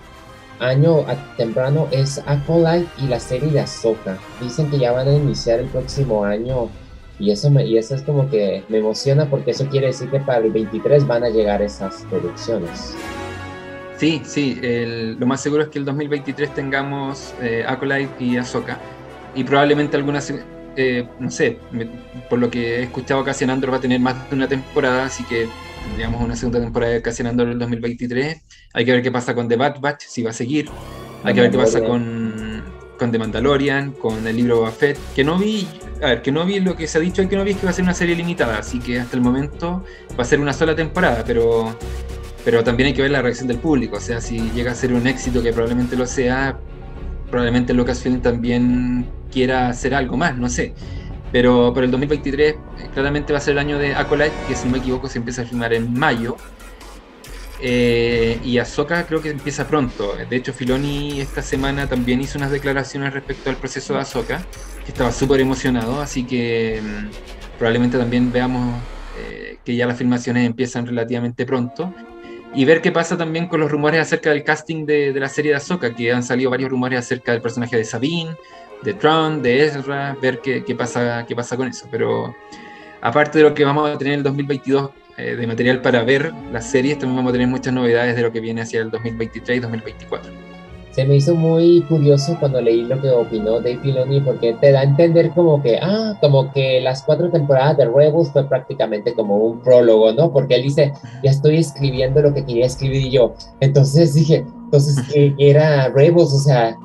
año temprano es Acolyte y la serie de Ahsoka. Dicen que ya van a iniciar el próximo año y eso, me, y eso es como que me emociona porque eso quiere decir que para el 23 van a llegar esas producciones. Sí, sí, lo más seguro es que el 2023 tengamos eh, Acolyte y Ahsoka. Y probablemente algunas, eh, no sé, por lo que he escuchado, Cassian Andor va a tener más de una temporada, así que tendríamos una segunda temporada de Cassian Andor en el 2023. Hay que ver qué pasa con The Bad Batch, si va a seguir. Hay que ver qué pasa con, con The Mandalorian, con el libro Buffett, que no vi, a ver, que no vi lo que se ha dicho que no vi es que va a ser una serie limitada, así que hasta el momento va a ser una sola temporada, pero, pero también hay que ver la reacción del público, o sea, si llega a ser un éxito, que probablemente lo sea, probablemente Lucasfilm también quiera hacer algo más, no sé. Pero, pero el 2023 eh, claramente va a ser el año de Acolyte, que si no me equivoco se empieza a filmar en mayo. Eh, y Ahsoka creo que empieza pronto. De hecho, Filoni esta semana también hizo unas declaraciones respecto al proceso de Ahsoka, que estaba súper emocionado, así que mm, probablemente también veamos eh, que ya las filmaciones empiezan relativamente pronto. Y ver qué pasa también con los rumores acerca del casting de, la serie de Ahsoka, que han salido varios rumores acerca del personaje de Sabine, de Tron, de Ezra, ver qué, qué, pasa, qué pasa con eso. Pero aparte de lo que vamos a tener en el 2022 eh, de material para ver las series, también vamos a tener muchas novedades de lo que viene hacia el 2023 y 2024. Se me hizo muy curioso cuando leí lo que opinó Dave Filoni porque te da a entender como que, ah, como que las cuatro temporadas de Rebels fue prácticamente como un prólogo, ¿no? Porque él dice, ya estoy escribiendo lo que quería escribir y yo. Entonces dije, entonces, ¿qué era Rebels? O sea,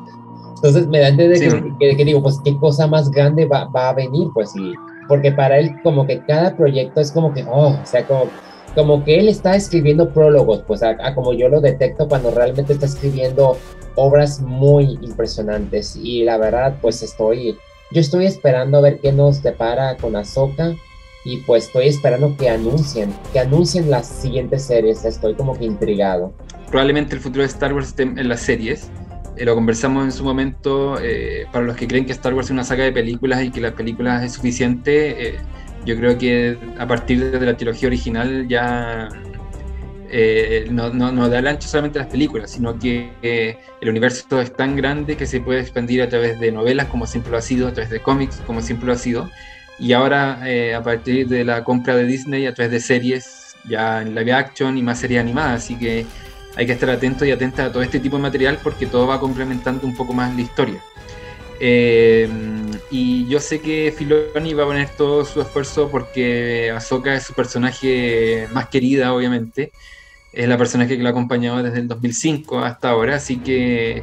entonces me da a entender que, que, digo, pues, ¿qué cosa más grande va, va a venir? Pues, y porque para él como que cada proyecto es como que, oh, o sea, como, como que él está escribiendo prólogos, pues a, como yo lo detecto cuando realmente está escribiendo obras muy impresionantes. Y la verdad pues estoy, yo estoy esperando a ver qué nos depara con Ahsoka y pues estoy esperando que anuncien, que anuncien las siguientes series, estoy como que intrigado. Probablemente el futuro de Star Wars esté en las series, eh, lo conversamos en su momento, eh, para los que creen que Star Wars es una saga de películas y que las películas es suficiente, eh, yo creo que a partir de la trilogía original ya no, no, da el ancho solamente las películas, sino que el universo es tan grande que se puede expandir a través de novelas, como siempre lo ha sido, a través de cómics, como siempre lo ha sido, y ahora a partir de la compra de Disney, a través de series, ya en live action y más series animadas, así que hay que estar atento y atenta a todo este tipo de material porque todo va complementando un poco más la historia. Eh, y yo sé que Filoni va a poner todo su esfuerzo porque Ahsoka es su personaje más querida, obviamente. Es la personaje que lo ha acompañado desde el 2005 hasta ahora, así que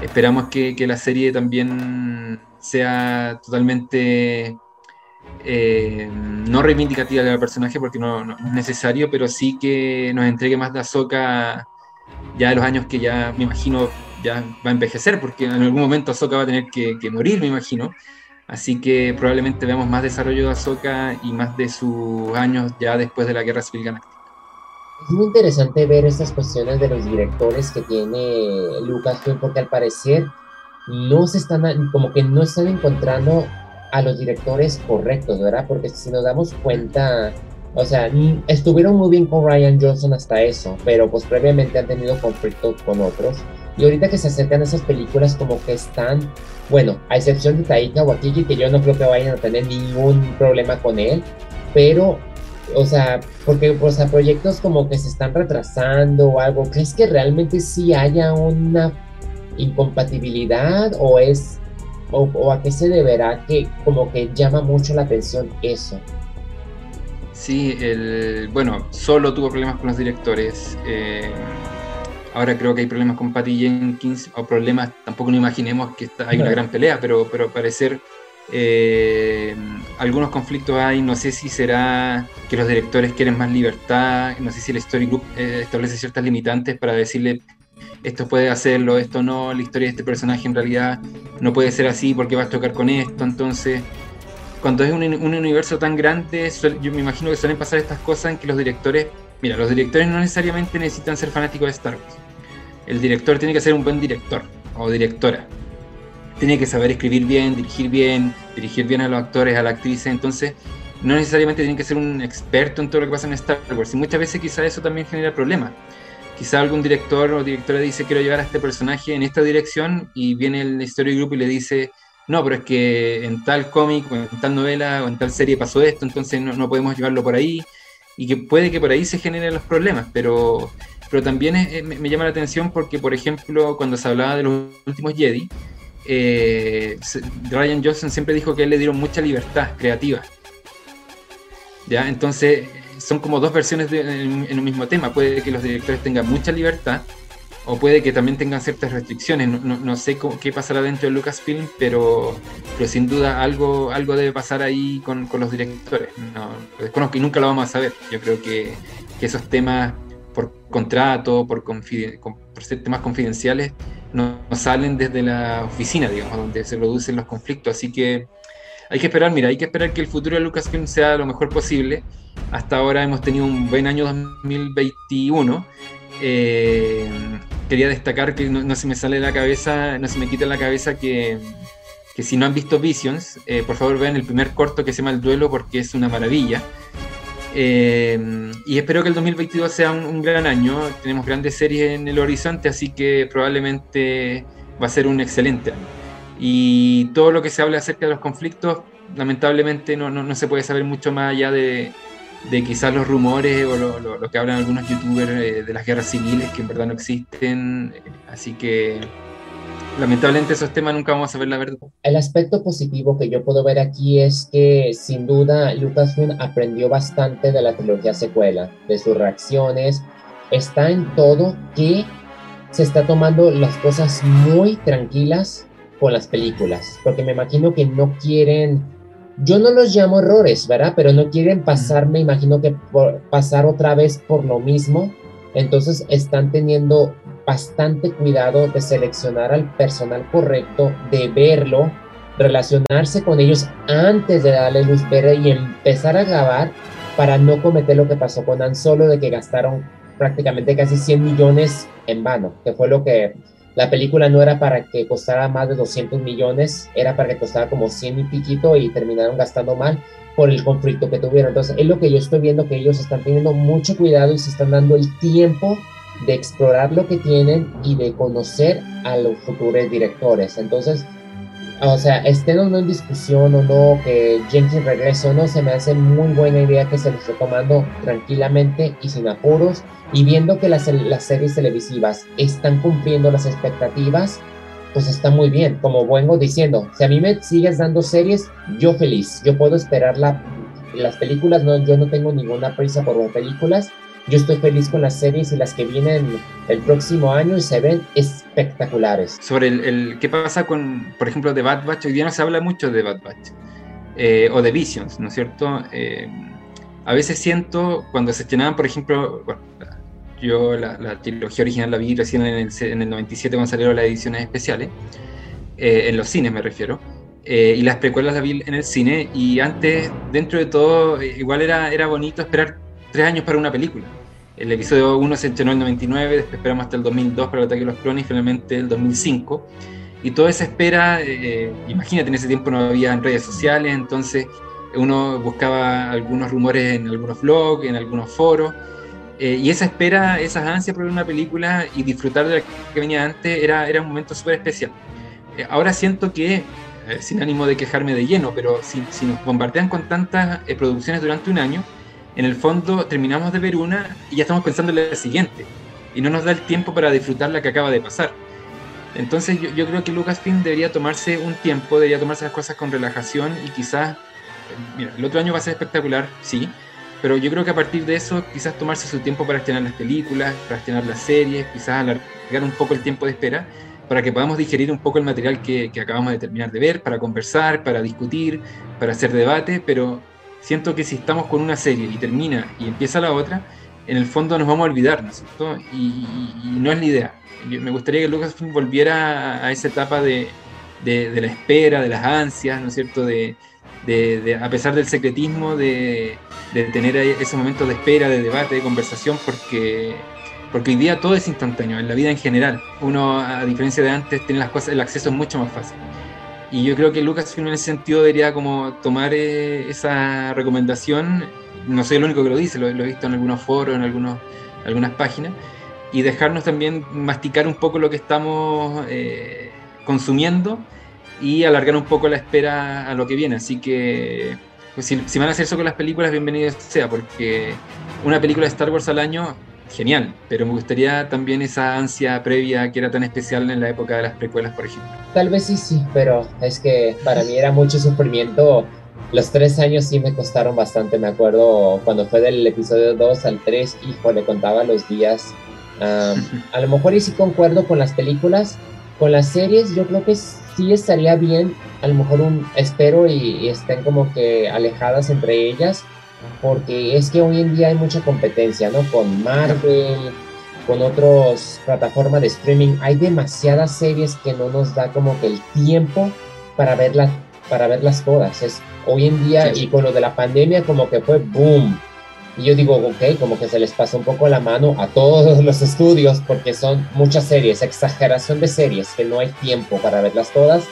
esperamos que, la serie también sea totalmente eh, no reivindicativa del personaje porque no, no, es necesario, pero sí que nos entregue más de Ahsoka ya de los años que ya me imagino ya va a envejecer, porque en algún momento Ahsoka va a tener que, morir, me imagino. Así que probablemente veamos más desarrollo de Ahsoka y más de sus años ya después de la Guerra Civil Galáctica. Es muy interesante ver estas cuestiones de los directores que tiene Lucasfilm porque al parecer no se están, como que no están encontrando a los directores correctos, ¿verdad? Porque si nos damos cuenta, o sea, estuvieron muy bien con Ryan Johnson hasta eso, pero pues previamente han tenido conflictos con otros. Y ahorita que se acercan esas películas como que están, bueno, a excepción de Taika Waititi, que yo no creo que vayan a tener ningún problema con él, pero, o sea, porque, o sea, proyectos como que se están retrasando o algo, ¿crees que realmente sí haya una incompatibilidad o es, o, a qué se deberá que como que llama mucho la atención eso? Sí, el, bueno, solo tuvo problemas con los directores. Eh, Ahora creo que hay problemas con Patty Jenkins, o problemas, tampoco no imaginemos que hay una gran pelea, pero, pero al parecer eh, algunos conflictos hay, no sé si será que los directores quieren más libertad, no sé si el Story Group eh, establece ciertas limitantes para decirle esto puede hacerlo, esto no, la historia de este personaje en realidad no puede ser así porque va a tocar con esto, entonces cuando es un, un universo tan grande, yo me imagino que suelen pasar estas cosas en que los directores Mira, los directores no necesariamente necesitan ser fanáticos de Star Wars. El director tiene que ser un buen director o directora. Tiene que saber escribir bien, dirigir bien, dirigir bien a los actores, a la actriz. Entonces, no necesariamente tiene que ser un experto en todo lo que pasa en Star Wars. Y muchas veces quizá eso también genera problemas. Quizá algún director o directora dice quiero llevar a este personaje en esta dirección y viene el Story Group y le dice no, pero es que en tal cómic en tal novela o en tal serie pasó esto, entonces no, no podemos llevarlo por ahí y que puede que por ahí se generen los problemas, pero, pero también me, llama la atención porque, por ejemplo, cuando se hablaba de los últimos Jedi, eh, Ryan Johnson siempre dijo que él le dieron mucha libertad creativa. ¿Ya? Entonces, son como dos versiones de, en, un mismo tema. Puede que los directores tengan mucha libertad, o puede que también tengan ciertas restricciones. No, sé qué pasará dentro de Lucasfilm, pero, pero sin duda algo, algo debe pasar ahí con, los directores. No, lo desconozco nunca lo vamos a saber. Yo creo que, esos temas por contrato, por, por ser temas confidenciales, no, salen desde la oficina, digamos, donde se producen los conflictos. Así que hay que esperar, mira, hay que esperar que el futuro de Lucasfilm sea lo mejor posible. Hasta ahora hemos tenido un buen año 2021 eh, quería destacar que no, se me sale de la cabeza, no se me quita de la cabeza que, que si no han visto Visions, eh, por favor vean el primer corto que se llama El Duelo porque es una maravilla. Eh, y espero que el 2022 sea un, gran año. Tenemos grandes series en el horizonte, así que probablemente va a ser un excelente año. Y todo lo que se habla acerca de los conflictos, lamentablemente no, no, no se puede saber mucho más allá de, de quizás los rumores o lo, que hablan algunos youtubers eh, de las guerras civiles que en verdad no existen. Así que lamentablemente esos temas nunca vamos a ver la verdad. El aspecto positivo que yo puedo ver aquí es que sin duda Lucasfilm aprendió bastante de la trilogía secuela, de sus reacciones. Está en todo que se está tomando las cosas muy tranquilas con las películas, porque me imagino que no quieren yo no los llamo errores, ¿verdad? Pero no quieren pasar, me imagino que pasar otra vez por lo mismo. Entonces están teniendo bastante cuidado de seleccionar al personal correcto, de verlo, relacionarse con ellos antes de darle luz verde y empezar a grabar para no cometer lo que pasó con Han Solo, de que gastaron prácticamente casi 100 millones en vano, que fue lo que la película no era para que costara más de 200 millones, era para que costara como 100 y piquito y terminaron gastando mal por el conflicto que tuvieron. Entonces, es lo que yo estoy viendo que ellos están teniendo mucho cuidado y se están dando el tiempo de explorar lo que tienen y de conocer a los futuros directores. Entonces, o sea, estén o no en discusión o no, que Jenkins regrese o no, se me hace muy buena idea que se lo esté tomando tranquilamente y sin apuros y viendo que las, las series televisivas están cumpliendo las expectativas, pues está muy bien. Como vengo diciendo, si a mí me sigues dando series, yo feliz. Yo puedo esperar la, las películas, no, yo no tengo ninguna prisa por ver películas. Yo estoy feliz con las series y las que vienen el próximo año y se ven espectaculares. Sobre el, qué pasa con, por ejemplo, de Bad Batch, hoy día no se habla mucho de Bad Batch eh, o de Visions, ¿no es cierto? Eh, a veces siento cuando se estrenaban, por ejemplo, bueno, yo la, trilogía original la vi recién en el, en el 97 cuando salieron las ediciones especiales, eh, en los cines me refiero. Eh, y las precuelas las vi en el cine y antes, dentro de todo, eh, igual era, era bonito esperar tres años para una película. El episodio 1 se estrenó en el 99, después esperamos hasta el 2002 para el ataque de los clones y finalmente el 2005. Y toda esa espera, eh, imagínate, en ese tiempo no había redes sociales, entonces uno buscaba algunos rumores en algunos blogs, en algunos foros, y esa espera, esas ansias por ver una película y disfrutar de la que venía antes era, era un momento súper especial. ahora siento que eh, sin ánimo de quejarme de lleno, pero si, si nos bombardean con tantas eh, producciones durante un año, en el fondo terminamos de ver una y ya estamos pensando en la siguiente. Y no nos da el tiempo para disfrutar la que acaba de pasar. Entonces yo, creo que Lucasfilm debería tomarse un tiempo, debería tomarse las cosas con relajación y quizás, mira, el otro año va a ser espectacular, sí, pero yo creo que a partir de eso quizás tomarse su tiempo para estrenar las películas, para estrenar las series, quizás alargar un poco el tiempo de espera para que podamos digerir un poco el material que, acabamos de terminar de ver, para conversar, para discutir, para hacer debate, pero siento que si estamos con una serie y termina y empieza la otra, en el fondo nos vamos a olvidar, ¿no es cierto? Y, no es la idea. me gustaría que Lucasfilm volviera a, esa etapa de, la espera, de las ansias, ¿no es cierto? De, a pesar del secretismo, de, tener esos momentos de espera, de debate, de conversación, porque porque hoy día todo es instantáneo, en la vida en general. Uno, a diferencia de antes, tiene las cosas, el acceso es mucho más fácil. Y yo creo que Lucasfilm en ese sentido debería como tomar eh, esa recomendación, no soy el único que lo dice, lo, he visto en algunos foros, en algunos, algunas páginas, y dejarnos también masticar un poco lo que estamos eh, consumiendo y alargar un poco la espera a lo que viene. Así que pues si, si, van a hacer eso con las películas, bienvenido sea, porque una película de Star Wars al año genial, pero me gustaría también esa ansia previa que era tan especial en la época de las precuelas, por ejemplo. Tal vez sí, sí, pero es que para mí era mucho sufrimiento. Los tres años sí me costaron bastante, me acuerdo cuando fue del episodio 2 al 3, hijo, le contaba los días. a lo mejor y sí concuerdo con las películas, con las series yo creo que sí estaría bien, a lo mejor un espero y estén como que alejadas entre ellas, porque es que hoy en día hay mucha competencia, ¿no? Con Marvel, con otras plataformas de streaming, hay demasiadas series que no nos da como que el tiempo para verlas, para verlas todas. Es, hoy en día y con lo de la pandemia como que fue boom. Y yo digo, ok, como que se les pasó un poco la mano a todos los estudios porque son muchas series, exageración de series, que no hay tiempo para verlas todas.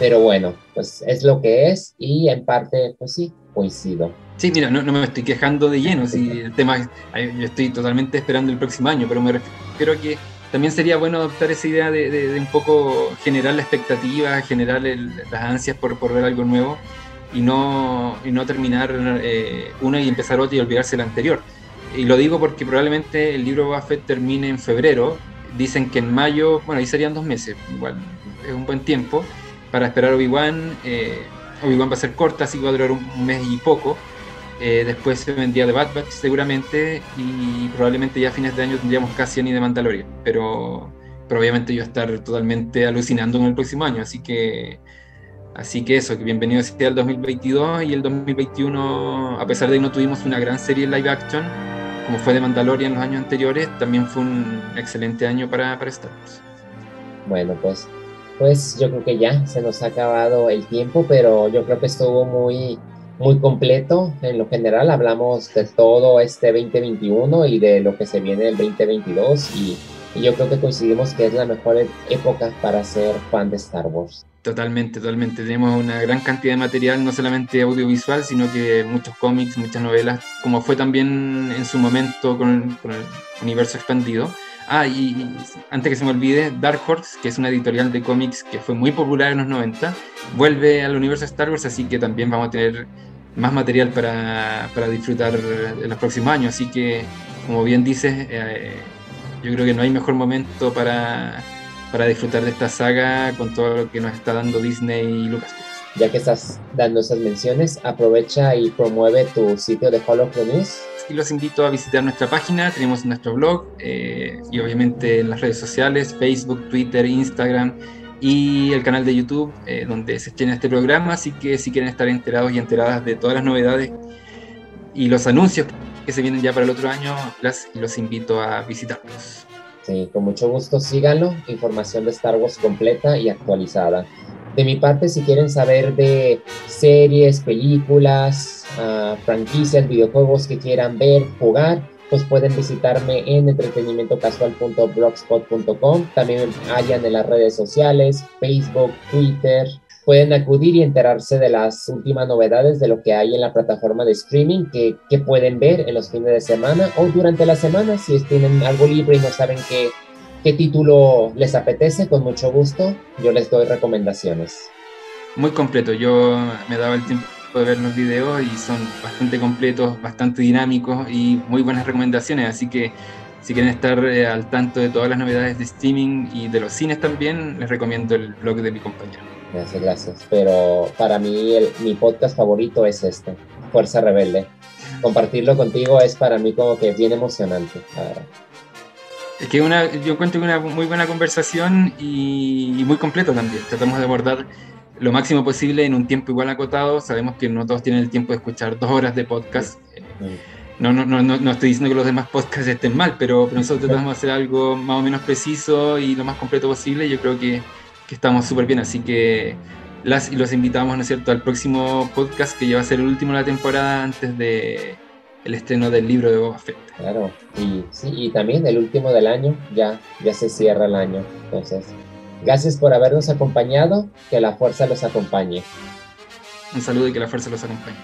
Pero bueno, pues es lo que es y en parte, pues sí, coincido. Sí, mira, no, me estoy quejando de lleno, si el tema, yo estoy totalmente esperando el próximo año, pero me refiero a que también sería bueno adoptar esa idea de, un poco generar la expectativa, generar las ansias por, por, ver algo nuevo y no, y no terminar eh, una y empezar otra y olvidarse la anterior. Y lo digo porque probablemente el libro Buffett termine en febrero, dicen que en mayo, bueno, ahí serían dos meses, igual es un buen tiempo para esperar Obi-Wan. Eh, Obi-Wan va a ser corta, así que va a durar un mes y poco eh, después se vendría de Bad Batch seguramente y probablemente ya a fines de año tendríamos casi ni de Mandalorian. Pero, pero obviamente yo estar totalmente alucinando en el próximo año. Así que, así que eso, que bienvenido sea el 2022 y el 2021, a pesar de que no tuvimos una gran serie live action, como fue de Mandalorian en los años anteriores, también fue un excelente año para, para Star. Bueno, pues, pues yo creo que ya se nos ha acabado el tiempo, pero yo creo que estuvo muy muy completo. En lo general hablamos de todo este 2021 y de lo que se viene el 2022 y, yo creo que coincidimos que es la mejor época para ser fan de Star Wars. Totalmente, totalmente. Tenemos una gran cantidad de material, no solamente audiovisual, sino que muchos cómics, muchas novelas, como fue también en su momento con el, universo expandido. Ah, y, antes que se me olvide, Dark Horse, que es una editorial de cómics que fue muy popular en los 90, vuelve al universo Star Wars, así que también vamos a tener más material para, para disfrutar en los próximos años. Así que, como bien dices, eh, yo creo que no hay mejor momento para, para disfrutar de esta saga con todo lo que nos está dando Disney y Lucas. Ya que estás dando esas menciones, aprovecha y promueve tu sitio de Holocron News. Y los invito a visitar nuestra página, tenemos nuestro blog eh, y obviamente en las redes sociales, Facebook, Twitter, Instagram y el canal de YouTube eh, donde se estrena este programa, así que si quieren estar enterados y enteradas de todas las novedades y los anuncios que se vienen ya para el otro año, las, los invito a visitarlos. Sí, con mucho gusto síganlo, información de Star Wars completa y actualizada. De mi parte, si quieren saber de series, películas, uh, franquicias, videojuegos que quieran ver, jugar, pues pueden visitarme en entretenimientocasual.blogspot.com. También hayan en las redes sociales, Facebook, Twitter. Pueden acudir y enterarse de las últimas novedades de lo que hay en la plataforma de streaming que, que pueden ver en los fines de semana o durante la semana si tienen algo libre y no saben qué, qué título les apetece, con mucho gusto yo les doy recomendaciones. Muy completo, yo me daba el tiempo de ver los videos y son bastante completos, bastante dinámicos y muy buenas recomendaciones, así que si quieren estar eh, al tanto de todas las novedades de streaming y de los cines también, les recomiendo el blog de mi compañero. Gracias, gracias. Pero para mí mi podcast favorito es este, Fuerza Rebelde. Compartirlo contigo es para mí como que bien emocionante. Es que una, yo encuentro una muy buena conversación y, y muy completo también. Tratamos de abordar lo máximo posible en un tiempo igual acotado. Sabemos que no todos tienen el tiempo de escuchar dos horas de podcast. No, no, no, no, estoy diciendo que los demás podcasts estén mal, pero, nosotros tratamos de hacer algo más o menos preciso y lo más completo posible. Yo creo que, que estamos súper bien, así que las, y los invitamos, ¿no es cierto?, al próximo podcast que ya va a ser el último de la temporada antes de el estreno del libro de Boba Fett. Claro, y, sí, y también el último del año, ya, ya se cierra el año, entonces Gracias por habernos acompañado. Que la fuerza los acompañe. Un saludo y que la fuerza los acompañe.